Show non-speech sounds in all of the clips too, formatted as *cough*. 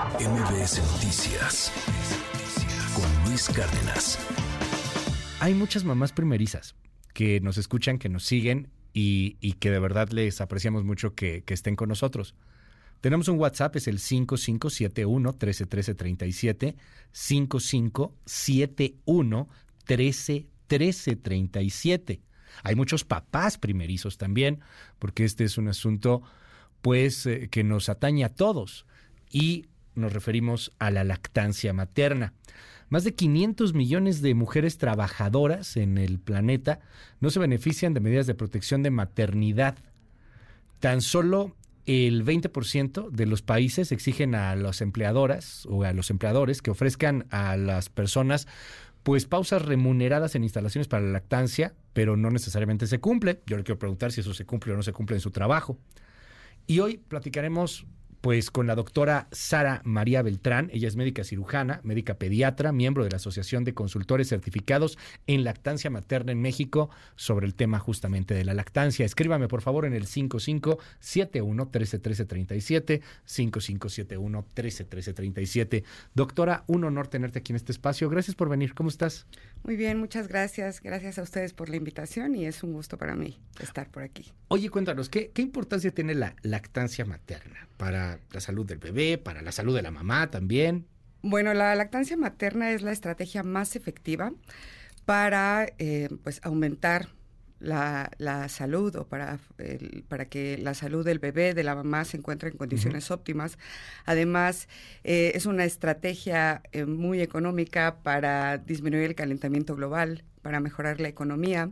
MBS Noticias con Luis Cárdenas. Hay muchas mamás primerizas que nos escuchan, que nos siguen y, que de verdad les apreciamos mucho que, estén con nosotros. Tenemos un WhatsApp, es el 5571 131337, 5571 131337. Hay muchos papás primerizos también, porque este es un asunto pues eh, que nos atañe a todos y nos referimos a la lactancia materna. Más de 500 millones de mujeres trabajadoras en el planeta no se benefician de medidas de protección de maternidad. Tan solo el 20% de los países exigen a las empleadoras o a los empleadores que ofrezcan a las personas pues pausas remuneradas en instalaciones para la lactancia, pero no necesariamente se cumple. Yo le quiero preguntar si eso se cumple o no se cumple en su trabajo. Y hoy platicaremos pues con la doctora Sara María Beltrán. Ella es médica cirujana, médica pediatra, miembro de la Asociación de Consultores Certificados en Lactancia Materna en México sobre el tema justamente de la lactancia. Escríbame por favor en el 5571 131337 5571 131337. Doctora, un honor tenerte aquí en este espacio. Gracias por venir. ¿Cómo estás? Muy bien, muchas gracias. Gracias a ustedes por la invitación y es un gusto para mí estar por aquí. Oye, cuéntanos, ¿qué, qué importancia tiene la lactancia materna para la salud del bebé, para la salud de la mamá también. Bueno, la lactancia materna es la estrategia más efectiva para eh, pues aumentar la, salud o para, para que la salud del bebé, de la mamá, se encuentre en condiciones óptimas. Además, eh, es una estrategia eh, muy económica para disminuir el calentamiento global, para mejorar la economía.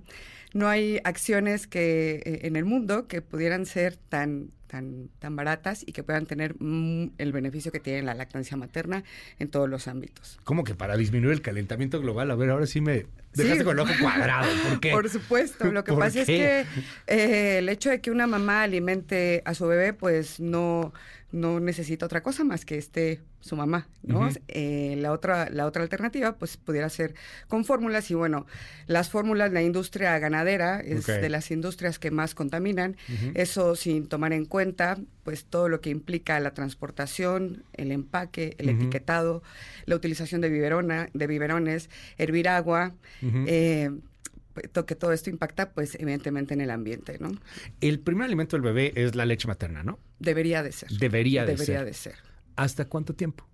No hay acciones que en el mundo que pudieran ser tan tan, tan baratas y que puedan tener mm, el beneficio que tiene la lactancia materna en todos los ámbitos. ¿Cómo que para disminuir el calentamiento global? A ver, ahora sí me dejaste con el ojo cuadrado. ¿Por qué? Por supuesto. Lo que pasa es que eh, el hecho de que una mamá alimente a su bebé, pues no no necesita otra cosa más que esté su mamá, ¿no? Eh, la, otra, la otra alternativa, pues, pudiera ser con fórmulas y, bueno, las fórmulas, la industria ganadera es de las industrias que más contaminan, eso sin tomar en cuenta, pues, todo lo que implica la transportación, el empaque, el etiquetado, la utilización de, biberona, de biberones, hervir agua, que todo esto impacta, pues, evidentemente en el ambiente, ¿no? El primer alimento del bebé es la leche materna, ¿no? Debería de ser. Debería de Debería de ser. ¿Hasta cuánto tiempo?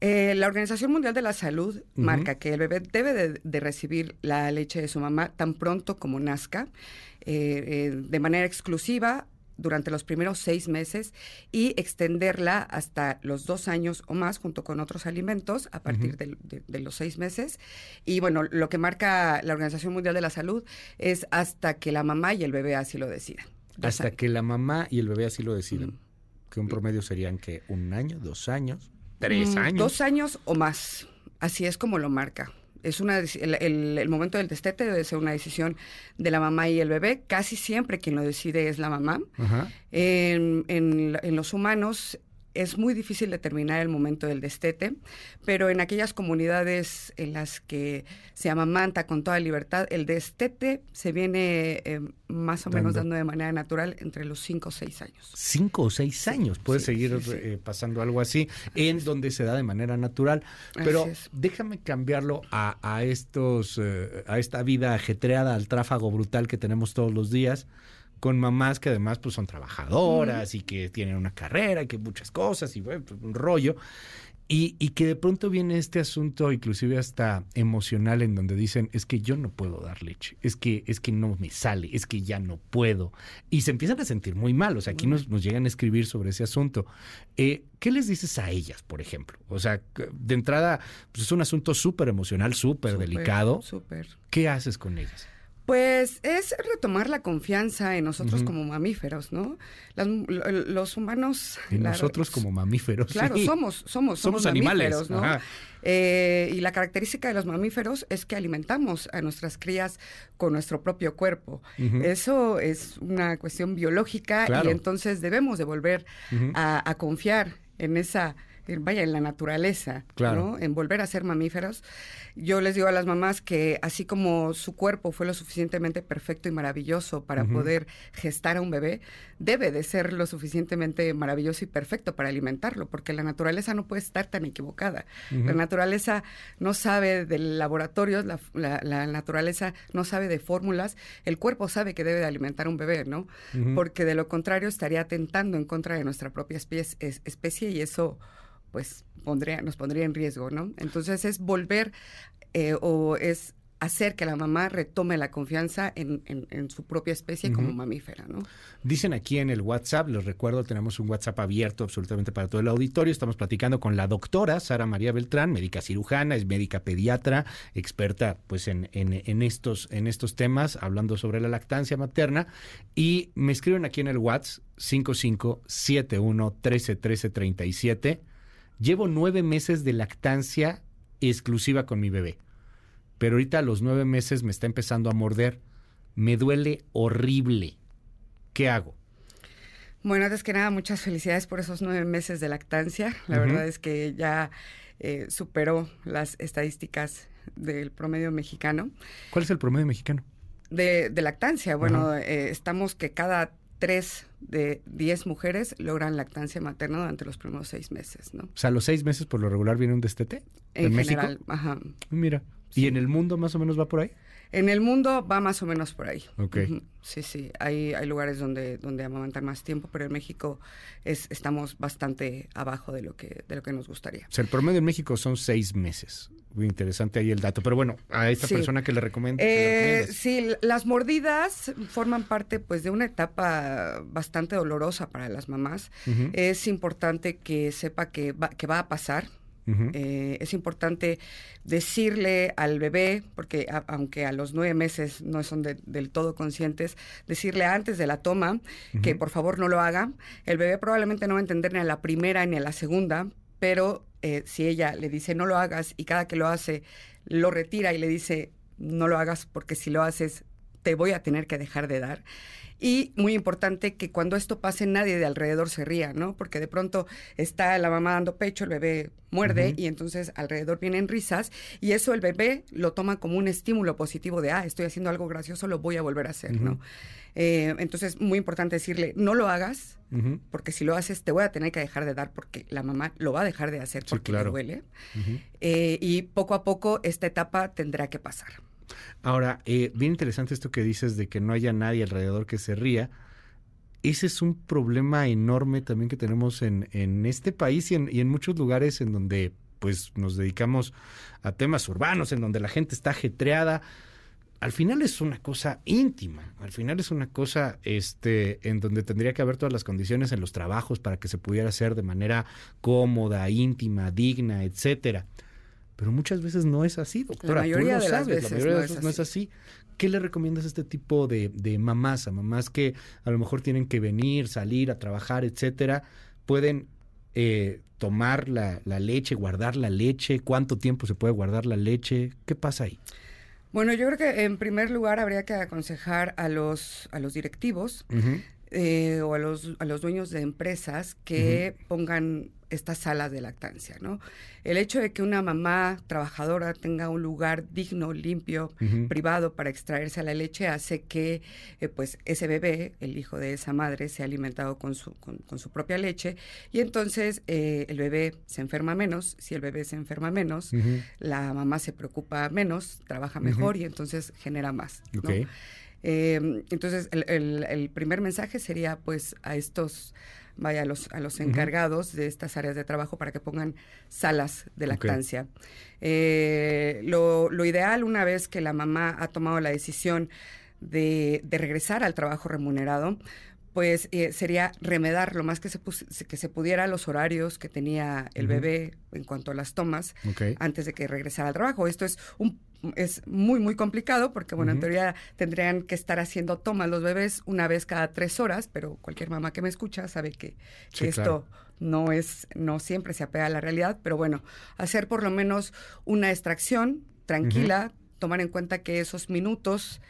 Eh, la Organización Mundial de la Salud marca que el bebé debe de, recibir la leche de su mamá tan pronto como nazca, eh, eh, de manera exclusiva durante los primeros seis meses y extenderla hasta los dos años o más junto con otros alimentos a partir de, los seis meses. Y bueno, lo que marca la Organización Mundial de la Salud es hasta que la mamá y el bebé así lo decidan. Hasta que la mamá y el bebé así lo decidan. Que un promedio serían que un año, dos años, tres mm, años. Dos años o más. Así es como lo marca es una el, momento del destete debe ser una decisión de la mamá y el bebé. Casi siempre quien lo decide es la mamá. En, en, los humanos es muy difícil determinar el momento del destete, pero en aquellas comunidades en las que se amamanta con toda libertad, el destete se viene eh, más o menos dando. de manera natural entre los 5 o 6 años. 5 o 6 años, puede seguir eh, pasando algo así, en donde se da de manera natural. Pero déjame cambiarlo a, estos, eh, a esta vida ajetreada, al tráfago brutal que tenemos todos los días con mamás que además pues son trabajadoras y que tienen una carrera y que muchas cosas y bueno, pues, un rollo. Y, y, que de pronto viene este asunto, inclusive hasta emocional, en donde dicen, es que yo no puedo dar leche, es que, es que no me sale, es que ya no puedo. Y se empiezan a sentir muy mal. O sea, aquí nos, nos llegan a escribir sobre ese asunto. Eh, ¿Qué les dices a ellas, por ejemplo? O sea, de entrada, pues es un asunto súper emocional, súper delicado. Súper. ¿Qué haces con ellas? Pues es retomar la confianza en nosotros como mamíferos, ¿no? los humanos... En nosotros como mamíferos. Claro, somos, somos, somos, animales, ¿no? Eh, y la característica de los mamíferos es que alimentamos a nuestras crías con nuestro propio cuerpo. Eso es una cuestión biológica y entonces debemos de volver a, confiar en esa vaya, en la naturaleza, ¿no? En volver a ser mamíferos. Yo les digo a las mamás que así como su cuerpo fue lo suficientemente perfecto y maravilloso para poder gestar a un bebé, debe de ser lo suficientemente maravilloso y perfecto para alimentarlo, porque la naturaleza no puede estar tan equivocada. La naturaleza no sabe de laboratorios, la, la, naturaleza no sabe de fórmulas, el cuerpo sabe que debe de alimentar a un bebé, ¿no? Porque de lo contrario estaría atentando en contra de nuestra propia especie, especie y eso pues pondría, nos pondría en riesgo, ¿no? Entonces es volver eh, o es hacer que la mamá retome la confianza en, en, su propia especie como mamífera, ¿no? Dicen aquí en el WhatsApp, les recuerdo, tenemos un WhatsApp abierto absolutamente para todo el auditorio. Estamos platicando con la doctora Sara María Beltrán, médica cirujana, es médica pediatra, experta pues en, en, estos, en estos temas, hablando sobre la lactancia materna. Y me escriben aquí en el WhatsApp 5571 131337 Llevo nueve meses de lactancia exclusiva con mi bebé, pero ahorita a los nueve meses me está empezando a morder. Me duele horrible. ¿Qué hago? Bueno, antes que nada, muchas felicidades por esos nueve meses de lactancia. La verdad es que ya eh, superó las estadísticas del promedio mexicano. ¿Cuál es el promedio mexicano? De, lactancia. Bueno, eh, estamos que cada tres de diez mujeres logran lactancia materna durante los primeros seis meses, ¿no? O sea, los seis meses por lo regular viene un destete. En, general, México? ajá. Mira. ¿Y en el mundo más o menos va por ahí? En el mundo va más o menos por ahí. Ok. Sí, sí. Hay, hay lugares donde, donde amamantar más tiempo, pero en México es, estamos bastante abajo de lo que, de lo que nos gustaría. O sea, el promedio en México son seis meses. Muy interesante ahí el dato. Pero bueno, a esta persona que le recomiendo. Eh, sí, las mordidas forman parte pues de una etapa bastante dolorosa para las mamás. Es importante que sepa que va, que va a pasar eh, es importante decirle al bebé, porque aunque a los nueve meses no son del todo conscientes, decirle antes de la toma que por favor no lo haga. El bebé probablemente no va a entender ni a la primera ni a la segunda, pero eh, si ella le dice no lo hagas y cada que lo hace lo retira y le dice no lo hagas porque si lo haces te voy a tener que dejar de dar. Y muy importante que cuando esto pase nadie de alrededor se ría, ¿no? Porque de pronto está la mamá dando pecho, el bebé muerde y entonces alrededor vienen risas y eso el bebé lo toma como un estímulo positivo de, ah, estoy haciendo algo gracioso, lo voy a volver a hacer, ¿no? Eh, entonces, muy importante decirle, no lo hagas, porque si lo haces te voy a tener que dejar de dar porque la mamá lo va a dejar de hacer porque le duele. Eh, y poco a poco esta etapa tendrá que pasar. Ahora, eh, bien interesante esto que dices de que no haya nadie alrededor que se ría. Ese es un problema enorme también que tenemos en, en este país y en, muchos lugares en donde pues nos dedicamos a temas urbanos, en donde la gente está ajetreada. Al final es una cosa íntima, al final es una cosa este, en donde tendría que haber todas las condiciones en los trabajos para que se pudiera hacer de manera cómoda, íntima, digna, etcétera. Pero muchas veces no es así, doctora. La mayoría de las veces la mayoría no, de veces es no es así. ¿Qué le recomiendas a este tipo de, de mamás, a mamás que a lo mejor tienen que venir, salir a trabajar, etcétera? Pueden eh, tomar la, la, leche, guardar la leche, cuánto tiempo se puede guardar la leche, ¿qué pasa ahí? Bueno, yo creo que en primer lugar habría que aconsejar a los, a los directivos eh, o a los, a los dueños de empresas que pongan estas salas de lactancia, ¿no? El hecho de que una mamá trabajadora tenga un lugar digno, limpio, privado para extraerse la leche hace que, eh, pues, ese bebé, el hijo de esa madre, sea alimentado con su, con, su propia leche y entonces eh, el bebé se enferma menos. Si el bebé se enferma menos, la mamá se preocupa menos, trabaja mejor y entonces genera más, ¿no? Em, entonces, el, el primer mensaje sería, pues, a estos vaya a los, a los encargados de estas áreas de trabajo para que pongan salas de lactancia. Eh, lo, lo, ideal, una vez que la mamá ha tomado la decisión de, de regresar al trabajo remunerado, pues eh, sería remedar lo más que se, que se pudiera los horarios que tenía el bebé en cuanto a las tomas antes de que regresara al trabajo. Esto es un es muy, muy complicado porque, bueno, en teoría tendrían que estar haciendo tomas los bebés una vez cada tres horas, pero cualquier mamá que me escucha sabe que, esto no es, no siempre se apega a la realidad, pero bueno, hacer por lo menos una extracción tranquila, tomar en cuenta que esos minutos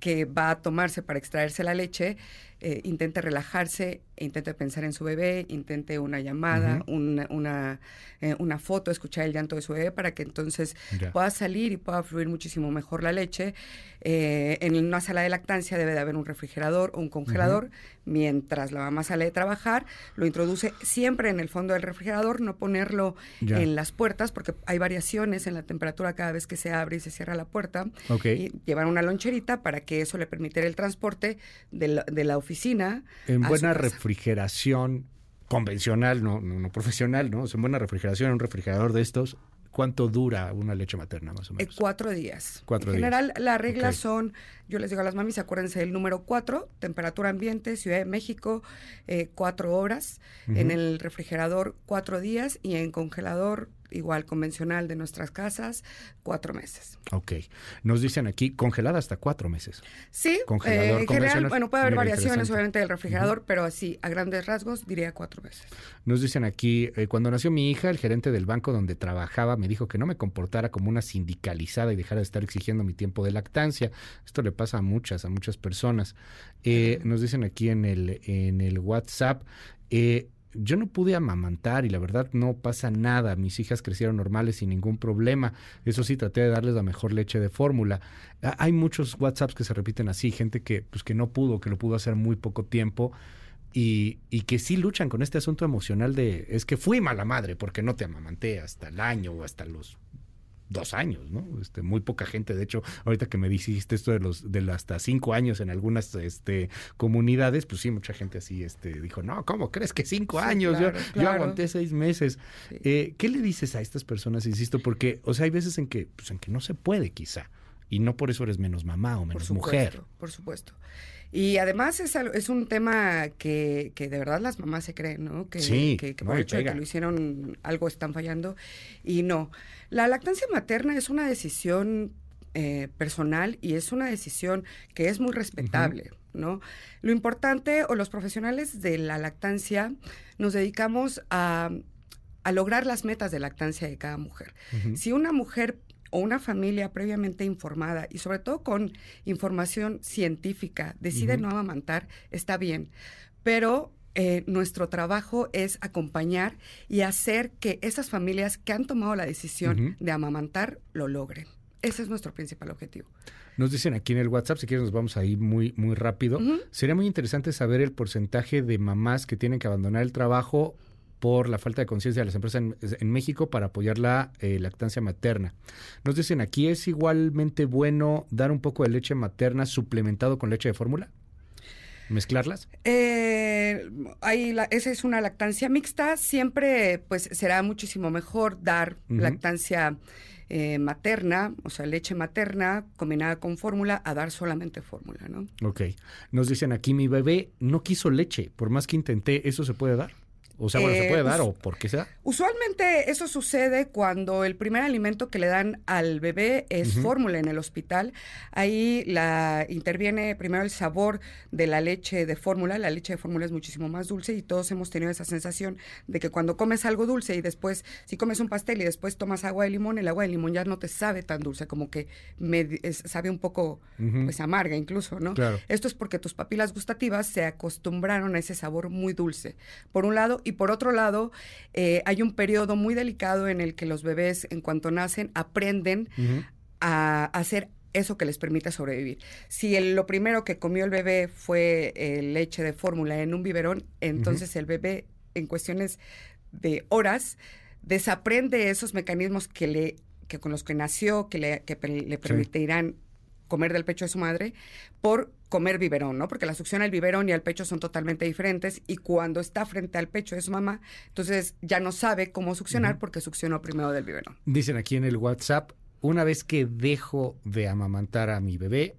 que va a tomarse para extraerse la leche eh, intente relajarse, intente pensar en su bebé, intente una llamada, una, una, eh, una, foto, escuchar el llanto de su bebé para que entonces pueda salir y pueda fluir muchísimo mejor la leche. Eh, en una sala de lactancia debe de haber un refrigerador o un congelador. Mientras la mamá sale de trabajar, lo introduce siempre en el fondo del refrigerador, no ponerlo en las puertas, porque hay variaciones en la temperatura cada vez que se abre y se cierra la puerta. Y llevar una loncherita para que eso le permitiera el transporte de la, de la oficina. En buena refrigeración convencional, no, no, profesional, ¿no? en buena refrigeración, un refrigerador de estos, ¿Cuánto dura una leche materna más o eh, menos? cuatro días. Cuatro en general, las reglas son, yo les digo a las mamis, acuérdense del número cuatro, temperatura ambiente, Ciudad de México, eh, cuatro horas. En el refrigerador, cuatro días. Y en congelador, igual convencional de nuestras casas, cuatro meses. Ok. Nos dicen aquí congelada hasta cuatro meses. Sí, eh, en general, bueno, puede haber variaciones obviamente del refrigerador, pero así, a grandes rasgos, diría cuatro meses. Nos dicen aquí, eh, cuando nació mi hija, el gerente del banco donde trabajaba me dijo que no me comportara como una sindicalizada y dejara de estar exigiendo mi tiempo de lactancia. Esto le pasa a muchas, a muchas personas. Eh, nos dicen aquí en el, en el WhatsApp, eh, yo no pude amamantar y la verdad no pasa nada. Mis hijas crecieron normales sin ningún problema. Eso sí, traté de darles la mejor leche de fórmula. Hay muchos WhatsApps que se repiten así, gente que, pues, que no pudo, que lo pudo hacer muy poco tiempo. Y, y, que sí luchan con este asunto emocional de es que fui mala madre porque no te amamanté hasta el año o hasta los dos años, ¿no? Este, muy poca gente, de hecho, ahorita que me dijiste esto de los de hasta cinco años en algunas este, comunidades, pues sí, mucha gente así este, dijo, no, ¿cómo crees que cinco años? yo, yo, aguanté seis meses. Eh, ¿Qué le dices a estas personas, insisto? Porque, o sea, hay veces en que, pues, en que no se puede quizá, y no por eso eres menos mamá o menos mujer. Por supuesto. Y además es, es un tema que, que, de verdad las mamás se creen, ¿no? Que, que, por hecho de que lo hicieron algo están fallando. Y no. La lactancia materna es una decisión eh, personal y es una decisión que es muy respetable, ¿no? Lo importante, o los profesionales de la lactancia, nos dedicamos a, a lograr las metas de lactancia de cada mujer. Si una mujer o una familia previamente informada y sobre todo con información científica decide no amamantar, está bien. Pero eh, nuestro trabajo es acompañar y hacer que esas familias que han tomado la decisión de amamantar lo logren. Ese es nuestro principal objetivo. Nos dicen aquí en el WhatsApp, si quieres nos vamos a ir muy, muy rápido. Sería muy interesante saber el porcentaje de mamás que tienen que abandonar el trabajo por la falta de conciencia de las empresas en, México para apoyar la eh, lactancia materna. Nos dicen aquí, ¿es igualmente bueno dar un poco de leche materna suplementado con leche de fórmula? ¿Mezclarlas? Eh, esa es una lactancia mixta. Siempre pues será muchísimo mejor dar lactancia eh, materna, o sea, leche materna combinada con fórmula, a dar solamente fórmula, ¿no? Ok. Nos dicen aquí, mi bebé no quiso leche, por más que intenté, ¿eso se puede dar? O sea, bueno, ¿se puede eh, dar o por qué se da? Usualmente eso sucede cuando el primer alimento que le dan al bebé es fórmula en el hospital. Ahí la interviene primero el sabor de la leche de fórmula. La leche de fórmula es muchísimo más dulce y todos hemos tenido esa sensación de que cuando comes algo dulce y después, si comes un pastel y después tomas agua de limón, el agua de limón ya no te sabe tan dulce, como que me, sabe un poco pues amarga incluso, ¿no? Esto es porque tus papilas gustativas se acostumbraron a ese sabor muy dulce. Por un lado, y por otro lado, eh, hay un periodo muy delicado en el que los bebés, en cuanto nacen, aprenden a, hacer eso que les permite sobrevivir. Si lo primero que comió el bebé fue eh, leche de fórmula en un biberón, entonces el bebé en cuestiones de horas desaprende esos mecanismos que le que con los que nació, que le, que le permitirán comer del pecho de su madre por comer biberón, ¿no? Porque la succión al biberón y al pecho son totalmente diferentes y cuando está frente al pecho de su mamá, entonces ya no sabe cómo succionar porque succionó primero del biberón. Dicen aquí en el WhatsApp, una vez que dejo de amamantar a mi bebé,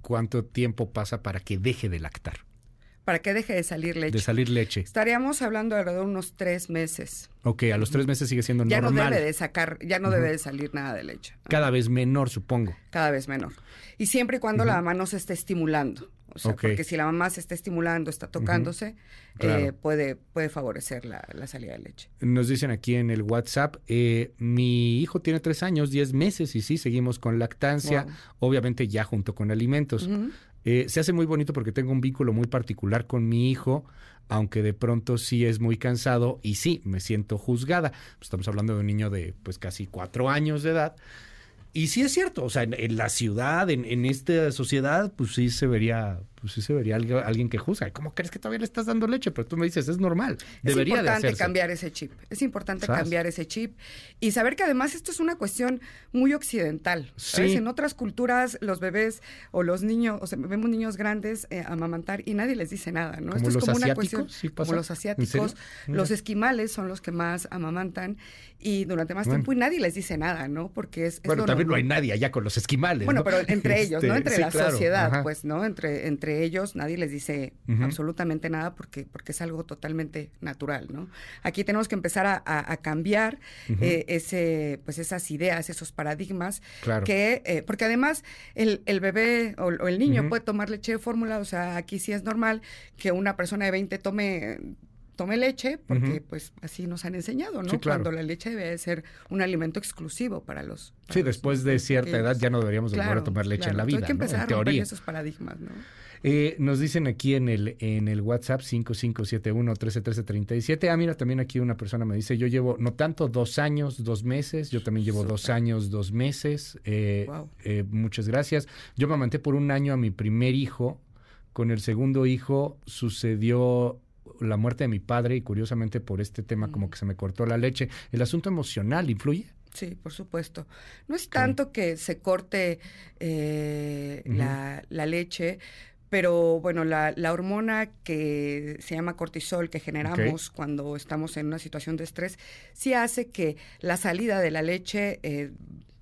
¿cuánto tiempo pasa para que deje de lactar? Para que deje de salir leche. De salir leche. Estaríamos hablando de alrededor de unos tres meses. Ok, a los tres meses sigue siendo normal. Ya no debe de sacar, ya no debe de salir nada de leche. Cada vez menor, supongo. Cada vez menor. Y siempre y cuando la mamá no se esté estimulando. O sea, porque si la mamá se está estimulando, está tocándose, eh, puede, puede favorecer la, salida de leche. Nos dicen aquí en el WhatsApp, eh, mi hijo tiene tres años, diez meses y sí, seguimos con lactancia, obviamente ya junto con alimentos. Eh, se hace muy bonito porque tengo un vínculo muy particular con mi hijo, aunque de pronto sí es muy cansado y sí, me siento juzgada. Estamos hablando de un niño de pues casi cuatro años de edad y sí es cierto, o sea, en, la ciudad, en, en, esta sociedad, pues sí se vería, pues sí se vería alguien, que juzga. ¿Cómo crees que todavía le estás dando leche? Pero tú me dices, es normal. Debería es importante de cambiar ese chip. Es importante cambiar ese chip y saber que además esto es una cuestión muy occidental. Sí. En otras culturas, los bebés o los niños, o sea, vemos niños grandes eh, amamantar y nadie les dice nada, ¿no? Esto es como una cuestión. como los asiáticos, los esquimales son los que más amamantan y durante más tiempo y nadie les dice nada, ¿no? Porque es. bueno, también no hay nadie allá con los esquimales. Bueno, pero entre ellos, ¿no? Este, entre la sociedad, pues, ¿no? Entre, entre ellos nadie les dice absolutamente nada porque, porque es algo totalmente natural, ¿no? Aquí tenemos que empezar a, cambiar eh, ese, pues esas ideas, esos paradigmas. Claro. Que, eh, porque además el, el bebé o, el niño puede tomar leche de fórmula, o sea, aquí sí es normal que una persona de 20 tome tome leche, porque pues así nos han enseñado, ¿no? Cuando la leche debe ser un alimento exclusivo para los... sí, después de cierta edad ya no deberíamos volver a tomar leche en la vida, hay que empezar a romper esos paradigmas, ¿no? Eh, nos dicen aquí en el, en el WhatsApp 5571-131337. Ah, mira, también aquí una persona me dice, yo llevo, no tanto, dos años, dos meses. Yo también llevo dos años, dos meses. Eh, eh, muchas gracias. Yo me amanté por un año a mi primer hijo. Con el segundo hijo sucedió la muerte de mi padre y curiosamente por este tema como que se me cortó la leche. ¿El asunto emocional influye? Sí, por supuesto. No es tanto que se corte eh, la, leche, pero bueno, la, hormona que se llama cortisol que generamos cuando estamos en una situación de estrés, sí hace que la salida de la leche eh,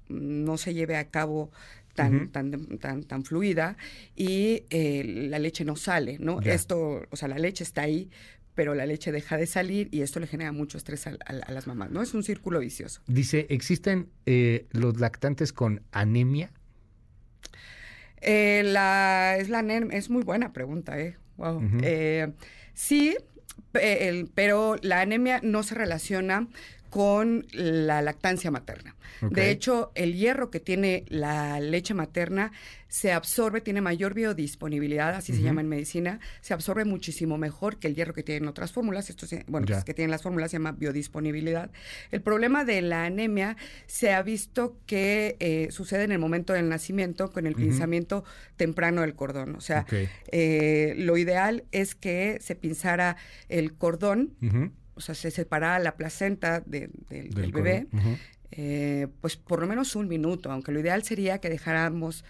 no se lleve a cabo tan, tan, tan, tan fluida y eh, la leche no sale, ¿no? Esto, o sea, la leche está ahí, pero la leche deja de salir y esto le genera mucho estrés a, las mamás, ¿no? Es un círculo vicioso. Dice, ¿existen eh, los lactantes con anemia? Eh, la, es, la es muy buena pregunta, ¿eh? Wow. sí, pero la anemia no se relaciona con la lactancia materna. De hecho, el hierro que tiene la leche materna se absorbe, tiene mayor biodisponibilidad, así se llama en medicina, se absorbe muchísimo mejor que el hierro que tienen otras fórmulas. Esto, bueno, pues, que tienen las fórmulas se llama biodisponibilidad. El problema de la anemia se ha visto que eh, sucede en el momento del nacimiento con el pinzamiento temprano del cordón. O sea, eh, lo ideal es que se pinzara el cordón o sea, se separa la placenta del, bebé, eh, pues por lo menos un minuto, aunque lo ideal sería que dejáramos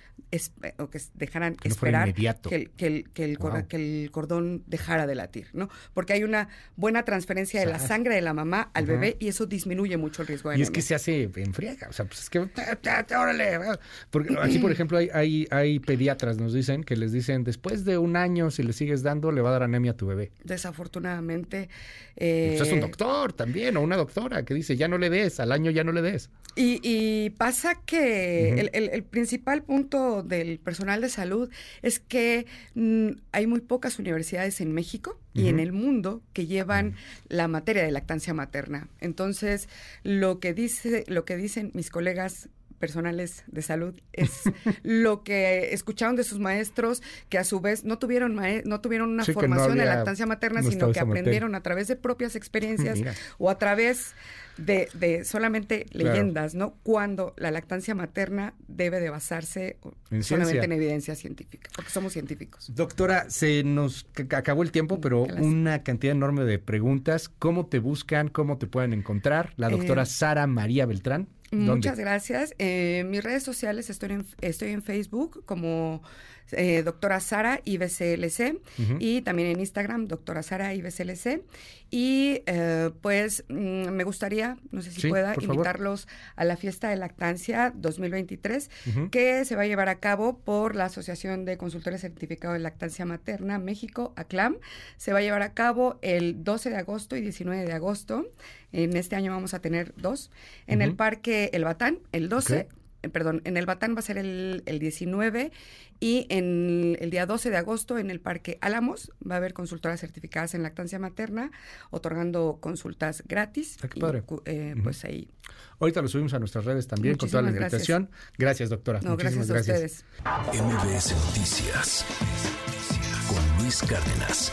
o que dejaran esperar que el, que, el, que, el, cordón dejara de latir, ¿no? Porque hay una buena transferencia de la sangre de la mamá al bebé y eso disminuye mucho el riesgo de Y es que se hace en friega, o sea, pues es que, órale. Porque *clears throat* aquí, por ejemplo, hay, hay, hay pediatras, nos dicen, que les dicen, después de un año, si le sigues dando, le va a dar anemia a tu bebé. Desafortunadamente. Eh, pues es un doctor también, o una doctora que dice, ya no le des, al año ya no le des. Y, pasa que el, principal punto del personal de salud es que mm, hay muy pocas universidades en México y en el mundo que llevan la materia de lactancia materna. Entonces, lo que dice, lo que dicen mis colegas personales de salud *laughs* es lo que escucharon de sus maestros que a su vez no tuvieron no tuvieron una formación en lactancia materna sino que aprendieron a través de propias *laughs* experiencias o a través de, solamente leyendas, ¿no? Cuando la lactancia materna debe de basarse solamente en evidencia científica, porque somos científicos. Doctora, se nos acabó el tiempo, pero una cantidad enorme de preguntas. ¿Cómo te buscan? ¿Cómo te pueden encontrar? La doctora eh, Sara María Beltrán. Muchas gracias. Eh, mis redes sociales estoy en, estoy en Facebook como eh, doctora Sara IBCLC y también en Instagram doctora Sara IBCLC. Y eh, pues mm, me gustaría, no sé si pueda, invitarlos a la fiesta de lactancia 2023 que se va a llevar a cabo por la Asociación de Consultores Certificados de Lactancia Materna México, ACLAM. Se va a llevar a cabo el 12 de agosto y 19 de agosto. En este año vamos a tener dos. En el Parque El Batán, el 12 eh, perdón, en el Batán va a ser el, el 19 y en el día 12 de agosto en el Parque Álamos va a haber consultoras certificadas en lactancia materna, otorgando consultas gratis. Ah, qué padre. eh, Pues ahí. Ahorita lo subimos a nuestras redes también con toda la invitación. Gracias, doctora. No, Muchísimas gracias a gracias. ustedes. MBS Noticias con Luis Cárdenas.